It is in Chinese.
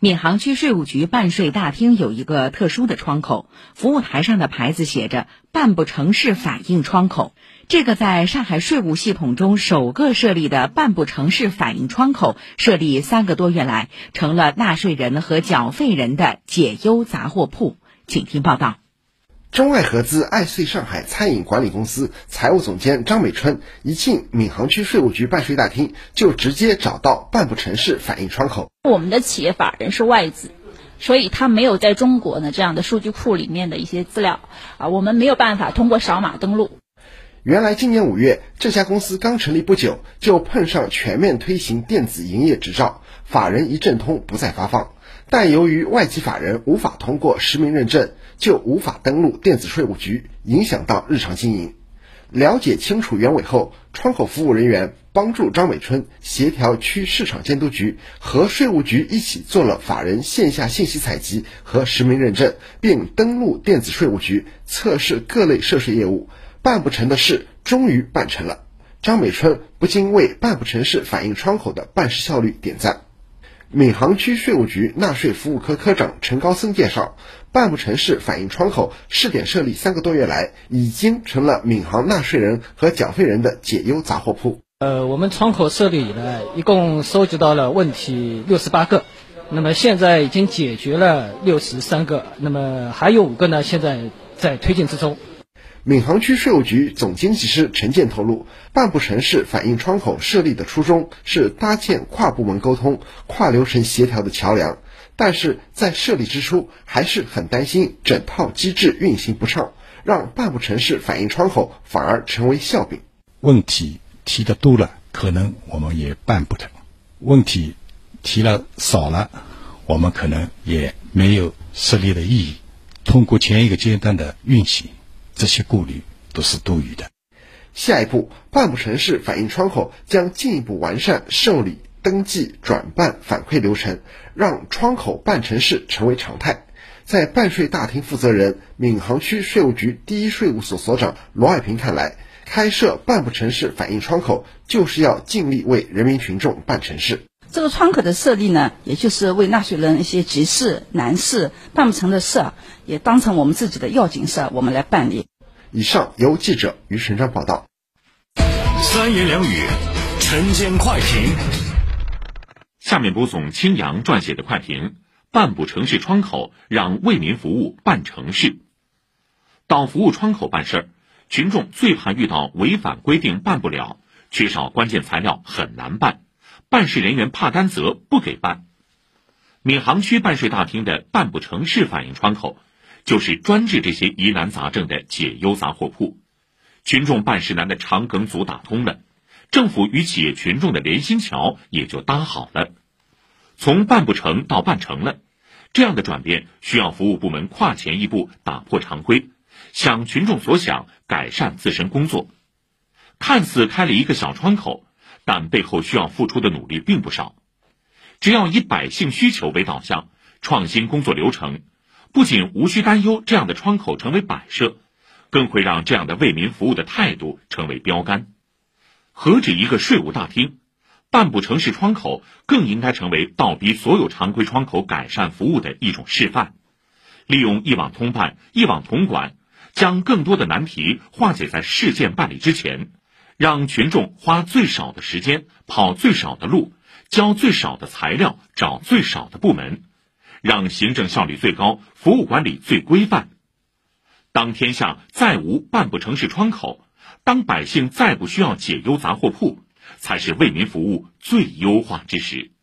闵行区税务局办税大厅有一个特殊的窗口，服务台上的牌子写着“办不成事反映窗口”。这个在上海税务系统中首个设立的办不成事反映窗口，设立三个多月来，成了纳税人和缴费人的解忧杂货铺。请听报道。中外合资爱穗上海餐饮管理公司财务总监张美春一进闵行区税务局办税大厅，就直接找到办不成事反映窗口。我们的企业法人是外资，所以他没有在中国呢这样的数据库里面的一些资料啊，我们没有办法通过扫码登录。原来今年五月，这家公司刚成立不久，就碰上全面推行电子营业执照，法人一证通不再发放。但由于外籍法人无法通过实名认证，就无法登录电子税务局，影响到日常经营。了解清楚原委后，窗口服务人员帮助张美春协调区市场监督局和税务局一起做了法人线下信息采集和实名认证，并登录电子税务局测试各类涉税业务。办不成的事终于办成了，张美春不禁为办不成事反映窗口的办事效率点赞。闵行区税务局纳税服务科科长陈高森介绍，办不成事反映窗口试点设立三个多月来，已经成了闵行纳税人和缴费人的解忧杂货铺。呃，我们窗口设立以来，一共收集到了问题六十八个，那么现在已经解决了六十三个，那么还有五个呢，现在在推进之中。闵行区税务局总经济师陈建透露，办不成事反映窗口设立的初衷是搭建跨部门沟通、跨流程协调的桥梁，但是在设立之初还是很担心整套机制运行不畅，让办不成事反映窗口反而成为笑柄。问题提的多了，可能我们也办不成；问题提了少了，我们可能也没有设立的意义。通过前一个阶段的运行。这些顾虑都是多余的。下一步，办不成事反映窗口将进一步完善受理、登记、转办、反馈流程，让窗口办成事成为常态。在办税大厅负责人、闵行区税务局第一税务所所长罗爱平看来，开设办不成事反映窗口，就是要尽力为人民群众办成事。这个窗口的设立呢，也就是为纳税人一些急事、难事、办不成的事，也当成我们自己的要紧事，我们来办理。以上由记者于晨章报道。三言两语，晨间快评。下面播送青阳撰写的快评：办不成事窗口，让为民服务办成事。到服务窗口办事儿，群众最怕遇到违反规定办不了，缺少关键材料很难办。办事人员怕担责不给办，闵行区办税大厅的办不成事反映窗口，就是专治这些疑难杂症的解忧杂货铺。群众办事难的长梗阻打通了，政府与企业群众的连心桥也就搭好了。从办不成到办成了，这样的转变需要服务部门跨前一步，打破常规，想群众所想，改善自身工作。看似开了一个小窗口。但背后需要付出的努力并不少。只要以百姓需求为导向，创新工作流程，不仅无需担忧这样的窗口成为摆设，更会让这样的为民服务的态度成为标杆。何止一个税务大厅，办不成事窗口更应该成为倒逼所有常规窗口改善服务的一种示范。利用一网通办、一网统管，将更多的难题化解在事件办理之前。让群众花最少的时间跑最少的路，交最少的材料，找最少的部门，让行政效率最高，服务管理最规范。当天下再无办不成事窗口，当百姓再不需要解忧杂货铺，才是为民服务最优化之时。